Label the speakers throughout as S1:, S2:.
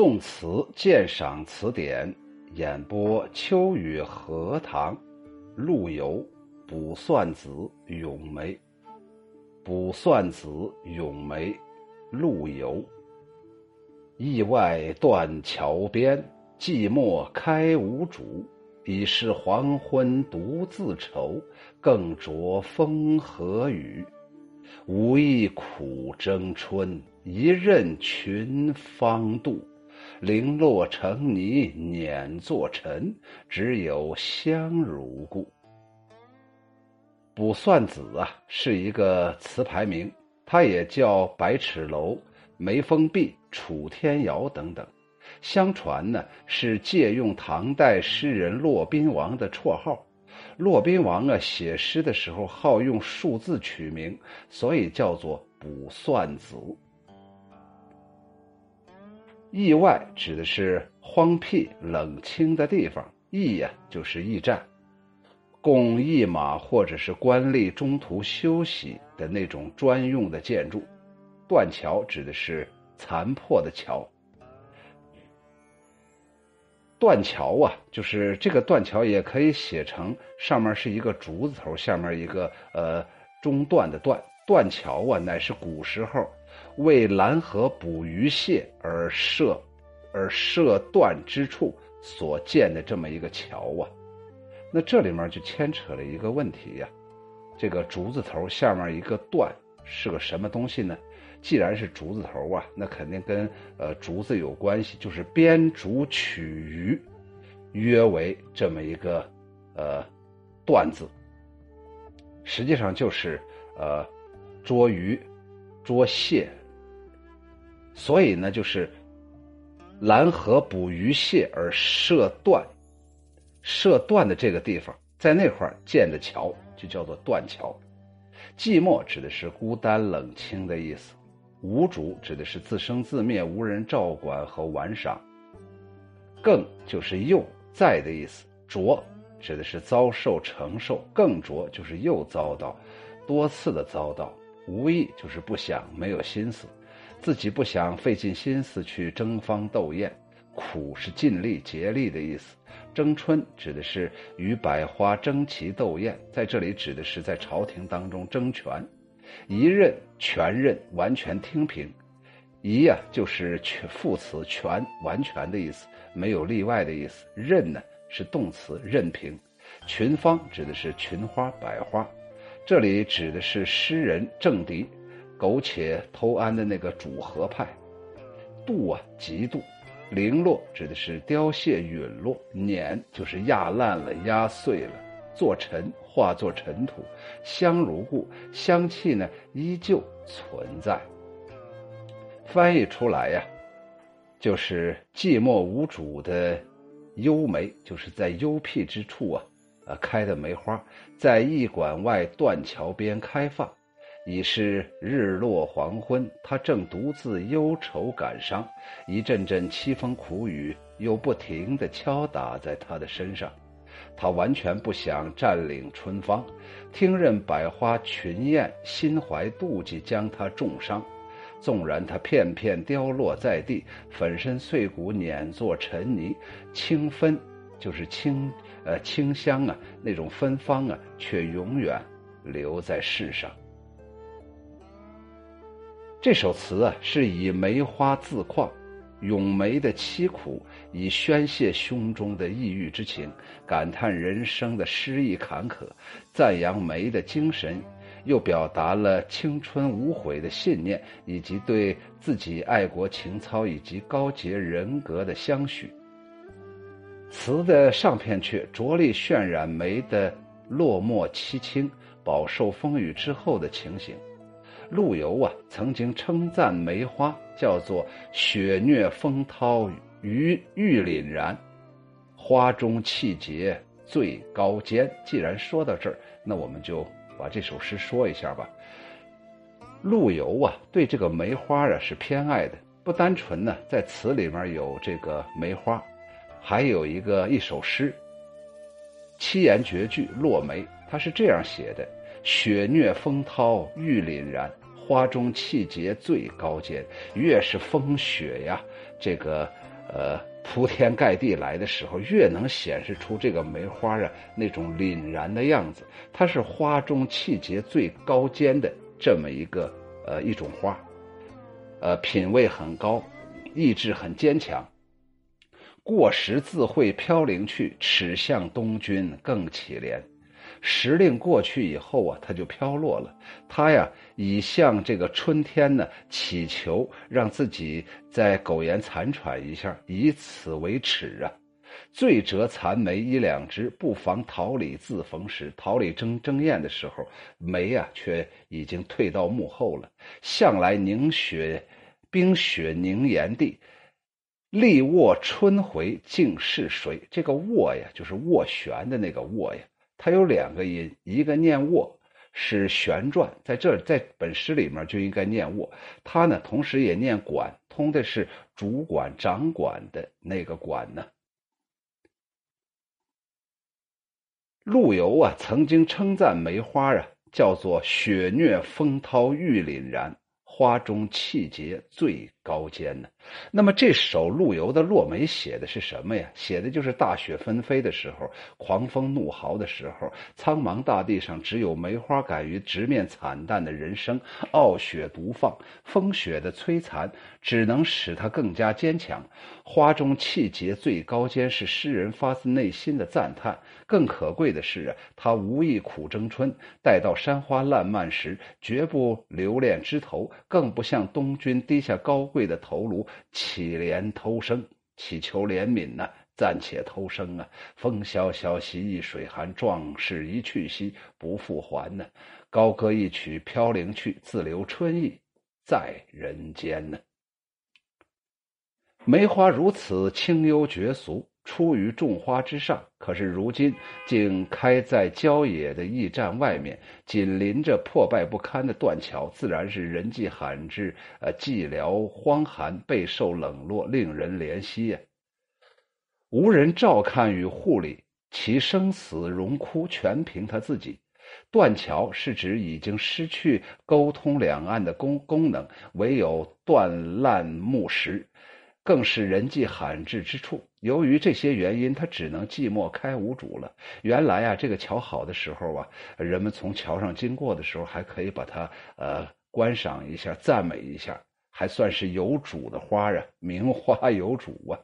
S1: 宋词鉴赏词典演播：秋雨荷塘，陆游《卜算子·咏梅》。卜算子·咏梅，陆游。驿外断桥边，寂寞开无主。已是黄昏独自愁，更着风和雨。无意苦争春，一任群芳妒。零落成泥碾作尘，只有香如故。卜算子啊，是一个词牌名，它也叫百尺楼、眉峰壁、楚天瑶等等。相传呢，是借用唐代诗人骆宾王的绰号。骆宾王啊，写诗的时候好用数字取名，所以叫做卜算子。驿外指的是荒僻冷清的地方，驿呀就是驿站，供驿马或者是官吏中途休息的那种专用的建筑。断桥指的是残破的桥。断桥啊，就是这个断桥也可以写成上面是一个竹字头，下面一个呃中断的断。断桥啊，乃是古时候。为拦河捕鱼蟹而设，而设断之处所建的这么一个桥啊，那这里面就牵扯了一个问题呀，这个竹字头下面一个断是个什么东西呢？既然是竹字头啊，那肯定跟呃竹子有关系，就是编竹取鱼，约为这么一个呃断字，实际上就是呃捉鱼。捉蟹，所以呢，就是拦河捕鱼蟹而设断，设断的这个地方，在那块建的桥就叫做断桥。寂寞指的是孤单冷清的意思，无主指的是自生自灭、无人照管和玩赏。更就是又在的意思，浊指的是遭受承受，更浊就是又遭到，多次的遭到。无意就是不想，没有心思，自己不想费尽心思去争芳斗艳。苦是尽力竭力的意思。争春指的是与百花争奇斗艳，在这里指的是在朝廷当中争权。一任全任，完全听凭。一呀就是副词全完全的意思，没有例外的意思。任呢是动词，任凭。群芳指的是群花百花。这里指的是诗人郑迪，苟且偷安的那个主和派。度啊，嫉妒。零落指的是凋谢陨落，碾就是压烂了、压碎了，做尘化作尘土。香如故，香气呢依旧存在。翻译出来呀，就是寂寞无主的幽梅，就是在幽僻之处啊。开的梅花在驿馆外断桥边开放，已是日落黄昏。他正独自忧愁感伤，一阵阵凄风苦雨又不停地敲打在他的身上。他完全不想占领春芳，听任百花群艳，心怀妒忌将他重伤。纵然他片片凋落在地，粉身碎骨碾作尘泥，清芬就是清。呃，清香啊，那种芬芳啊，却永远留在世上。这首词啊，是以梅花自况，咏梅的凄苦，以宣泄胸中的抑郁之情，感叹人生的失意坎坷，赞扬梅的精神，又表达了青春无悔的信念，以及对自己爱国情操以及高洁人格的相许。词的上片阙着力渲染梅的落寞凄清、饱受风雨之后的情形。陆游啊，曾经称赞梅花叫做“雪虐风涛于玉凛然，花中气节最高坚”。既然说到这儿，那我们就把这首诗说一下吧。陆游啊，对这个梅花啊是偏爱的，不单纯呢，在词里面有这个梅花。还有一个一首诗，七言绝句《落梅》，他是这样写的：“雪虐风涛玉凛然，花中气节最高坚。越是风雪呀，这个呃铺天盖地来的时候，越能显示出这个梅花啊那种凛然的样子。它是花中气节最高坚的这么一个呃一种花，呃品味很高，意志很坚强。过时自会飘零去，耻向东君更乞怜。时令过去以后啊，它就飘落了。他呀，以向这个春天呢祈求，让自己再苟延残喘一下，以此为耻啊。醉折残梅一两枝，不妨桃李自逢时。桃李争争艳的时候，梅啊却已经退到幕后了。向来凝雪，冰雪凝岩地。力卧春回竟是谁？这个卧呀，就是斡旋的那个卧呀。它有两个音，一个念卧，是旋转，在这在本诗里面就应该念卧。它呢，同时也念管，通的是主管、掌管的那个管呢。陆游啊，曾经称赞梅花啊，叫做雪虐风涛玉凛然。花中气节最高坚呢。那么这首陆游的《落梅》写的是什么呀？写的就是大雪纷飞的时候，狂风怒号的时候，苍茫大地上只有梅花敢于直面惨淡的人生，傲雪独放，风雪的摧残只能使它更加坚强。花中气节最高坚是诗人发自内心的赞叹。更可贵的是啊，他无意苦争春，待到山花烂漫时，绝不留恋枝头，更不向东君低下高贵的头颅，乞怜偷生，乞求怜悯呐，暂且偷生啊！风萧萧兮易水寒，壮士一去兮不复还呢。高歌一曲飘零去，自留春意在人间呢。梅花如此清幽绝俗。出于众花之上，可是如今竟开在郊野的驿站外面，紧邻着破败不堪的断桥，自然是人迹罕至，呃，寂寥荒寒，备受冷落，令人怜惜呀。无人照看与护理，其生死荣枯全凭他自己。断桥是指已经失去沟通两岸的功功能，唯有断烂木石。更是人迹罕至之处。由于这些原因，他只能寂寞开无主了。原来啊，这个桥好的时候啊，人们从桥上经过的时候，还可以把它呃观赏一下、赞美一下，还算是有主的花啊，名花 有主啊。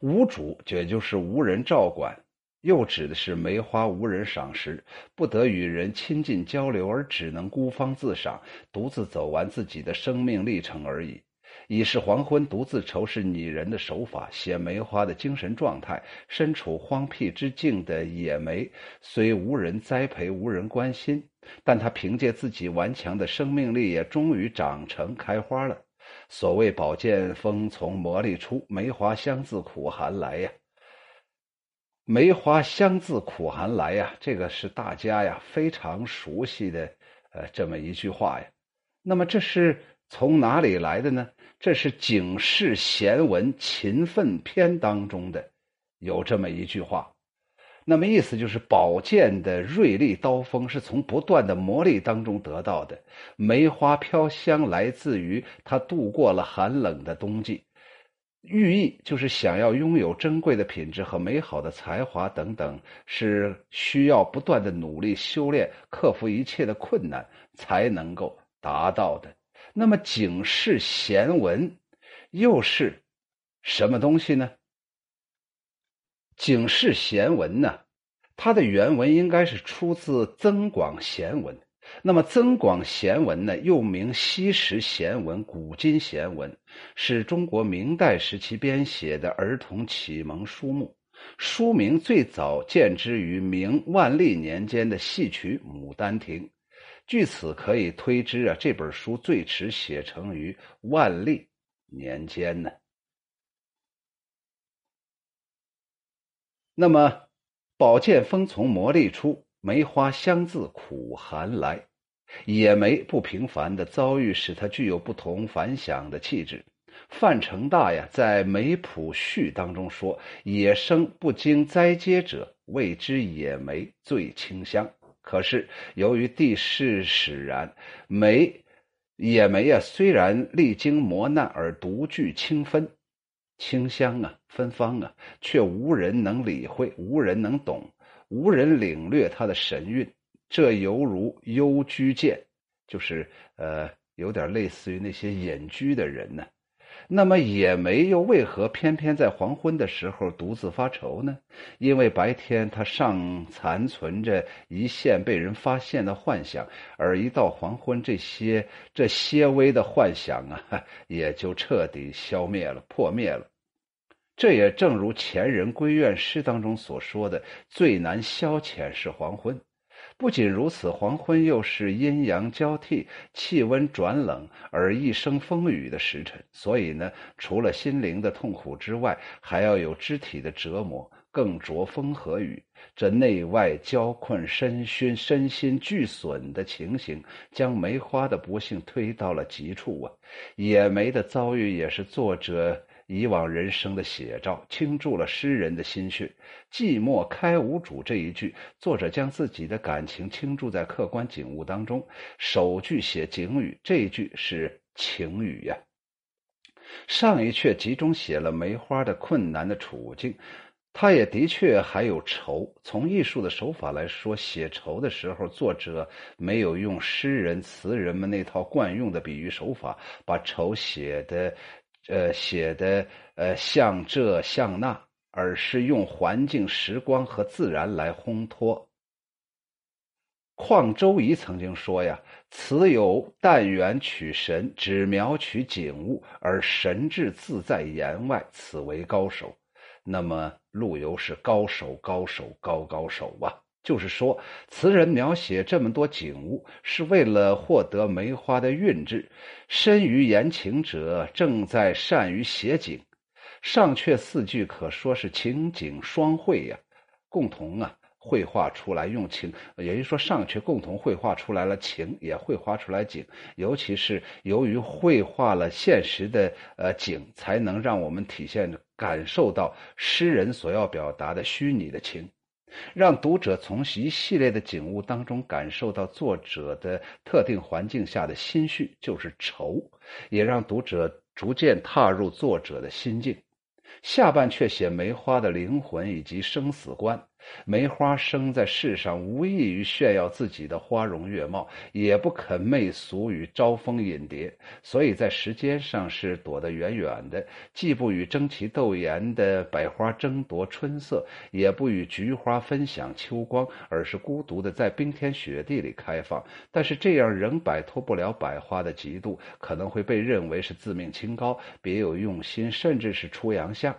S1: 无主，也就是无人照管，又指的是梅花无人赏识，不得与人亲近交流，而只能孤芳自赏，独自走完自己的生命历程而已。已是黄昏，独自愁是拟人的手法，写梅花的精神状态。身处荒僻之境的野梅，虽无人栽培，无人关心，但它凭借自己顽强的生命力，也终于长成开花了。所谓“宝剑锋从磨砺出，梅花香自苦寒来”呀，梅花香自苦寒来呀，这个是大家呀非常熟悉的呃这么一句话呀。那么这是从哪里来的呢？这是《警世贤文勤奋篇》当中的，有这么一句话，那么意思就是宝剑的锐利刀锋是从不断的磨砺当中得到的，梅花飘香来自于它度过了寒冷的冬季，寓意就是想要拥有珍贵的品质和美好的才华等等，是需要不断的努力修炼，克服一切的困难才能够达到的。那么《警世贤文》又是什么东西呢？《警世贤文》呢，它的原文应该是出自《增广贤文》。那么《增广贤文》呢，又名《西石贤文》《古今贤文》，是中国明代时期编写的儿童启蒙书目。书名最早见之于明万历年间的戏曲《牡丹亭》。据此可以推知啊，这本书最迟写成于万历年间呢。那么，宝剑锋从磨砺出，梅花香自苦寒来。野梅不平凡的遭遇，使它具有不同凡响的气质。范成大呀，在《梅谱序》当中说：“野生不经栽接者，谓之野梅最清香。”可是由于地势使然，梅野梅呀，虽然历经磨难而独具清芬、清香啊、芬芳啊，却无人能理会，无人能懂，无人领略它的神韵。这犹如幽居见，就是呃，有点类似于那些隐居的人呢。那么野梅又为何偏偏在黄昏的时候独自发愁呢？因为白天它尚残存着一线被人发现的幻想，而一到黄昏，这些这些微的幻想啊，也就彻底消灭了、破灭了。这也正如前人归院诗当中所说的：“最难消遣是黄昏。”不仅如此，黄昏又是阴阳交替、气温转冷而一生风雨的时辰，所以呢，除了心灵的痛苦之外，还要有肢体的折磨，更着风和雨。这内外交困、身熏、身心俱损的情形，将梅花的不幸推到了极处啊！野梅的遭遇也是作者。以往人生的写照，倾注了诗人的心血。寂寞开无主这一句，作者将自己的感情倾注在客观景物当中。首句写景语，这一句是情语呀。上一阙集中写了梅花的困难的处境，他也的确还有愁。从艺术的手法来说，写愁的时候，作者没有用诗人词人们那套惯用的比喻手法，把愁写的。呃，写的呃像这像那，而是用环境、时光和自然来烘托。况周颐曾经说呀：“此有但缘取神，只描取景物，而神志自在言外，此为高手。”那么陆游是高手，高手，高高手啊！就是说，词人描写这么多景物，是为了获得梅花的韵致。深于言情者，正在善于写景。上阙四句可说是情景双绘呀，共同啊绘画出来。用情，也就是说，上阙共同绘画出来了情，也绘画出来景。尤其是由于绘画了现实的呃景，才能让我们体现感受到诗人所要表达的虚拟的情。让读者从一系列的景物当中感受到作者的特定环境下的心绪，就是愁，也让读者逐渐踏入作者的心境。下半阙写梅花的灵魂以及生死观。梅花生在世上，无异于炫耀自己的花容月貌，也不肯媚俗与招蜂引蝶，所以在时间上是躲得远远的，既不与争奇斗艳的百花争夺春色，也不与菊花分享秋光，而是孤独的在冰天雪地里开放。但是这样仍摆脱不了百花的嫉妒，可能会被认为是自命清高、别有用心，甚至是出洋相。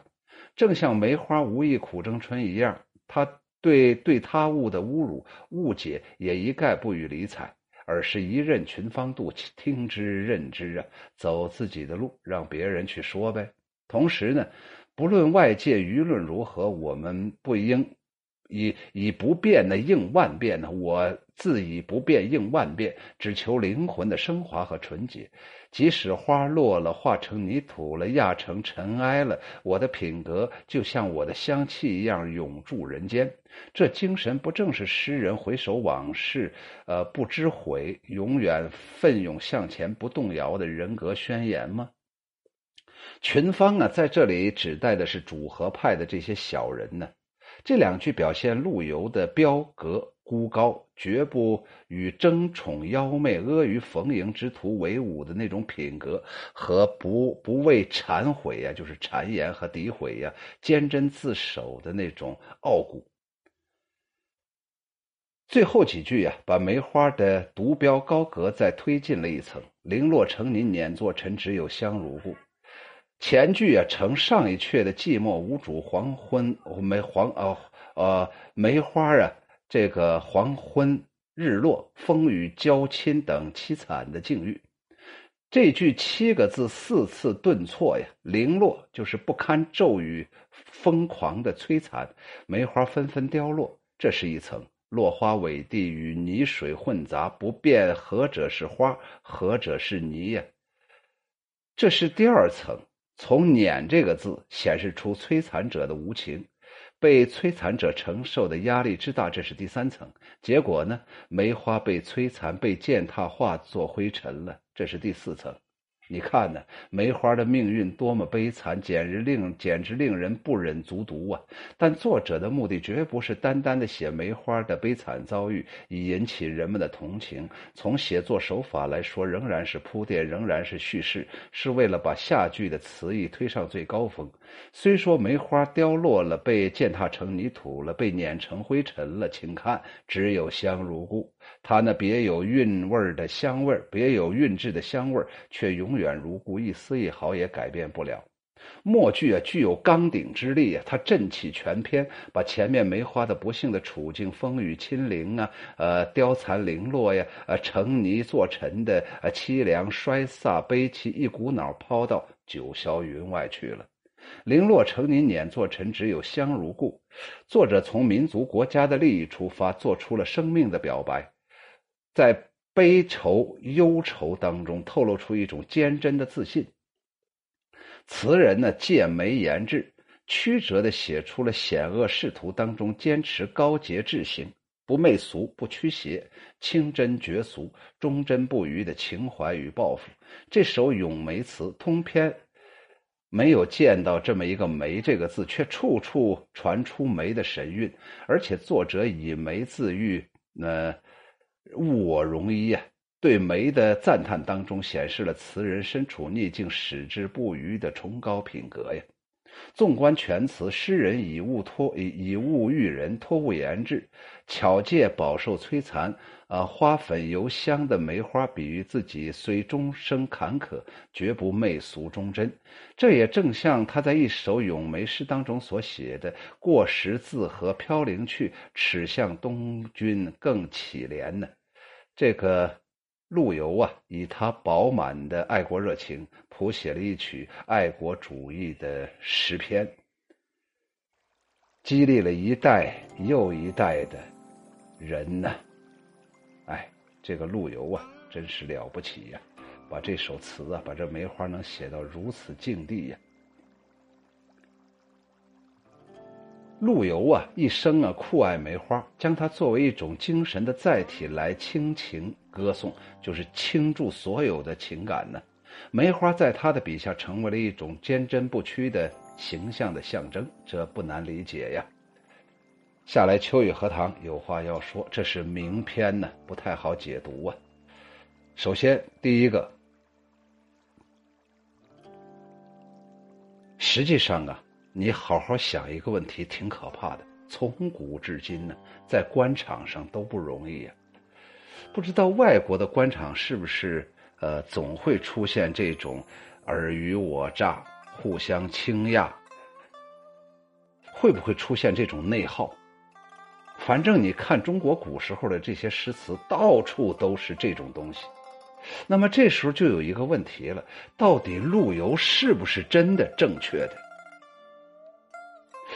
S1: 正像梅花无意苦争春一样。他对对他物的侮辱、误解也一概不予理睬，而是一任群芳妒，听之任之啊，走自己的路，让别人去说呗。同时呢，不论外界舆论如何，我们不应以以不变的应万变呢。我自以不变应万变，只求灵魂的升华和纯洁。即使花落了，化成泥土了，压成尘埃了，我的品格就像我的香气一样永驻人间。这精神不正是诗人回首往事，呃，不知悔，永远奋勇向前，不动摇的人格宣言吗？群芳啊，在这里指代的是主和派的这些小人呢。这两句表现陆游的标格。孤高，绝不与争宠妖媚、阿谀逢迎之徒为伍的那种品格，和不不畏谗毁呀，就是谗言和诋毁呀，坚贞自守的那种傲骨。最后几句呀，把梅花的独标高格再推进了一层。零落成泥碾作尘，只有香如故。前句啊，承上一阙的寂寞无主、黄昏梅黄呃呃梅花啊。这个黄昏、日落、风雨交侵等凄惨的境遇，这句七个字四次顿挫呀，零落就是不堪骤雨疯狂的摧残，梅花纷纷凋落，这是一层落花委地与泥水混杂，不辨何者是花，何者是泥呀。这是第二层，从碾这个字显示出摧残者的无情。被摧残者承受的压力之大，这是第三层。结果呢，梅花被摧残，被践踏，化作灰尘了，这是第四层。你看呢，梅花的命运多么悲惨，简直令简直令人不忍卒读啊！但作者的目的绝不是单单的写梅花的悲惨遭遇，以引起人们的同情。从写作手法来说，仍然是铺垫，仍然是叙事，是为了把下句的词意推上最高峰。虽说梅花凋落了，被践踏成泥土了，被碾成灰尘了，请看，只有香如故。它那别有韵味的香味别有韵致的香味却永远如故，一丝一毫也改变不了。末句啊，具有纲顶之力啊，它振起全篇，把前面梅花的不幸的处境、风雨侵凌啊，呃，凋残零落呀，呃，成泥作尘的呃凄凉衰飒悲戚，一股脑抛到九霄云外去了。零落成泥碾作尘，只有香如故。作者从民族国家的利益出发，做出了生命的表白。在悲愁忧愁当中透露出一种坚贞的自信。词人呢，借眉言志，曲折的写出了险恶仕途当中坚持高洁志行、不媚俗、不驱邪、清真绝俗、忠贞不渝的情怀与抱负。这首咏梅词通篇没有见到这么一个“梅”这个字，却处处传出梅的神韵，而且作者以梅自喻，那。物我容一呀，对梅的赞叹当中显示了词人身处逆境矢志不渝的崇高品格呀。纵观全词，诗人以物托以以物喻人，托物言志，巧借饱受摧残啊花粉犹香的梅花，比喻自己虽终生坎坷，绝不媚俗忠贞。这也正像他在一首咏梅诗当中所写的：“过时字河飘零去，耻向东君更乞怜呢。”这个陆游啊，以他饱满的爱国热情，谱写了一曲爱国主义的诗篇，激励了一代又一代的人呢。哎，这个陆游啊，真是了不起呀！把这首词啊，把这梅花能写到如此境地呀。陆游啊，一生啊酷爱梅花，将它作为一种精神的载体来倾情歌颂，就是倾注所有的情感呢。梅花在他的笔下成为了一种坚贞不屈的形象的象征，这不难理解呀。下来，秋雨荷塘有话要说，这是名篇呢，不太好解读啊。首先，第一个，实际上啊。你好好想一个问题，挺可怕的。从古至今呢，在官场上都不容易呀。不知道外国的官场是不是呃，总会出现这种尔虞我诈、互相倾轧，会不会出现这种内耗？反正你看中国古时候的这些诗词，到处都是这种东西。那么这时候就有一个问题了：到底陆游是不是真的正确的？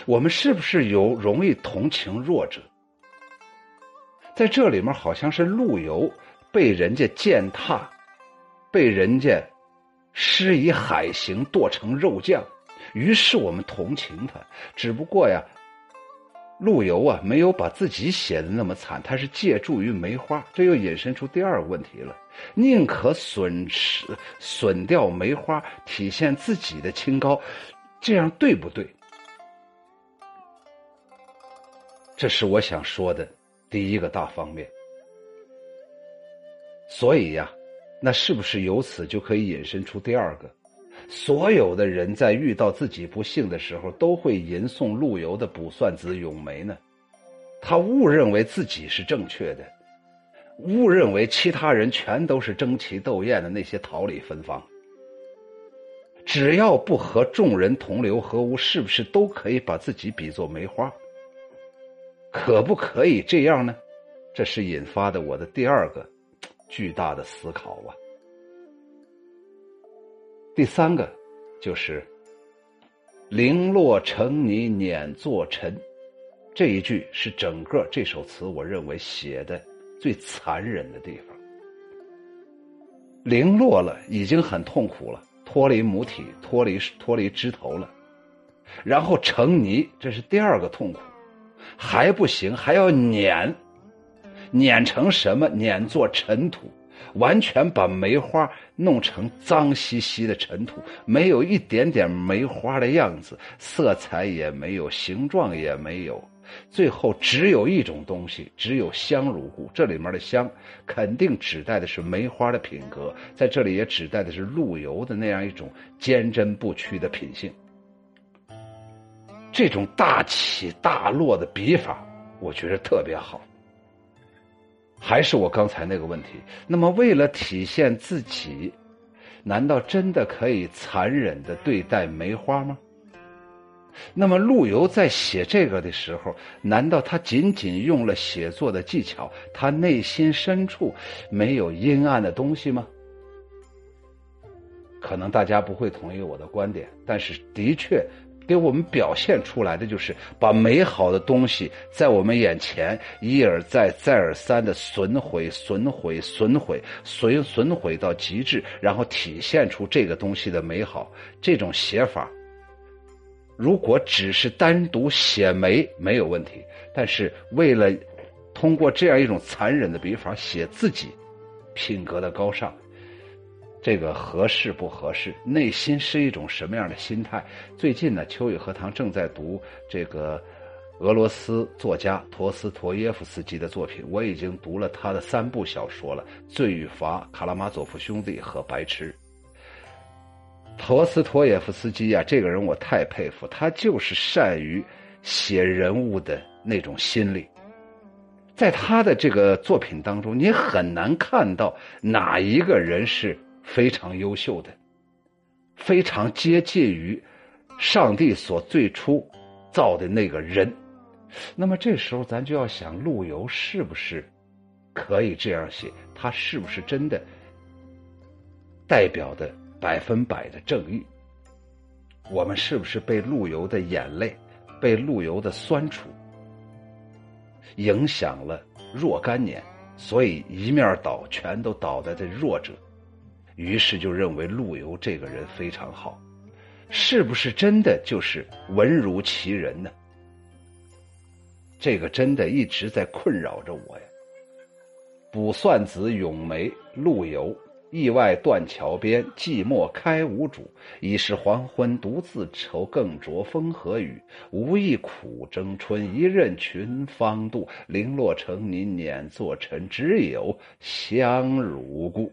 S1: 我们是不是有容易同情弱者？在这里面，好像是陆游被人家践踏，被人家施以海刑，剁成肉酱，于是我们同情他。只不过呀，陆游啊，没有把自己写的那么惨，他是借助于梅花，这又引申出第二个问题了：宁可损失损掉梅花，体现自己的清高，这样对不对？这是我想说的第一个大方面，所以呀，那是不是由此就可以引申出第二个？所有的人在遇到自己不幸的时候，都会吟诵陆游的《卜算子·咏梅》呢？他误认为自己是正确的，误认为其他人全都是争奇斗艳的那些桃李芬芳。只要不和众人同流合污，是不是都可以把自己比作梅花？可不可以这样呢？这是引发的我的第二个巨大的思考啊。第三个就是“零落成泥碾作尘”这一句是整个这首词我认为写的最残忍的地方。零落了已经很痛苦了，脱离母体，脱离脱离枝头了。然后成泥，这是第二个痛苦，还不行，还要碾，碾成什么？碾作尘土，完全把梅花弄成脏兮兮的尘土，没有一点点梅花的样子，色彩也没有，形状也没有。最后只有一种东西，只有香如故。这里面的香，肯定指代的是梅花的品格，在这里也指代的是陆游的那样一种坚贞不屈的品性。这种大起大落的笔法，我觉得特别好。还是我刚才那个问题，那么为了体现自己，难道真的可以残忍的对待梅花吗？那么陆游在写这个的时候，难道他仅仅用了写作的技巧？他内心深处没有阴暗的东西吗？可能大家不会同意我的观点，但是的确给我们表现出来的就是把美好的东西在我们眼前一而再、再而三的损毁、损毁、损毁、损损毁到极致，然后体现出这个东西的美好。这种写法。如果只是单独写梅没有问题，但是为了通过这样一种残忍的笔法写自己品格的高尚，这个合适不合适？内心是一种什么样的心态？最近呢，秋雨荷塘正在读这个俄罗斯作家陀思妥耶夫斯基的作品，我已经读了他的三部小说了，《罪与罚》《卡拉马佐夫兄弟》和《白痴》。陀思妥耶夫斯基呀，这个人我太佩服，他就是善于写人物的那种心理。在他的这个作品当中，你很难看到哪一个人是非常优秀的，非常接近于上帝所最初造的那个人。那么这时候，咱就要想，陆游是不是可以这样写？他是不是真的代表的？百分百的正义，我们是不是被陆游的眼泪、被陆游的酸楚影响了若干年？所以一面倒，全都倒在这弱者，于是就认为陆游这个人非常好，是不是真的就是文如其人呢？这个真的一直在困扰着我呀。卜算子·咏梅，陆游。意外断桥边，寂寞开无主。已是黄昏独自愁，更着风和雨。无意苦争春，一任群芳妒。零落成泥碾作尘，只有香如故。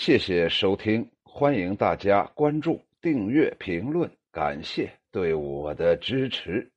S1: 谢谢收听，欢迎大家关注、订阅、评论，感谢对我的支持。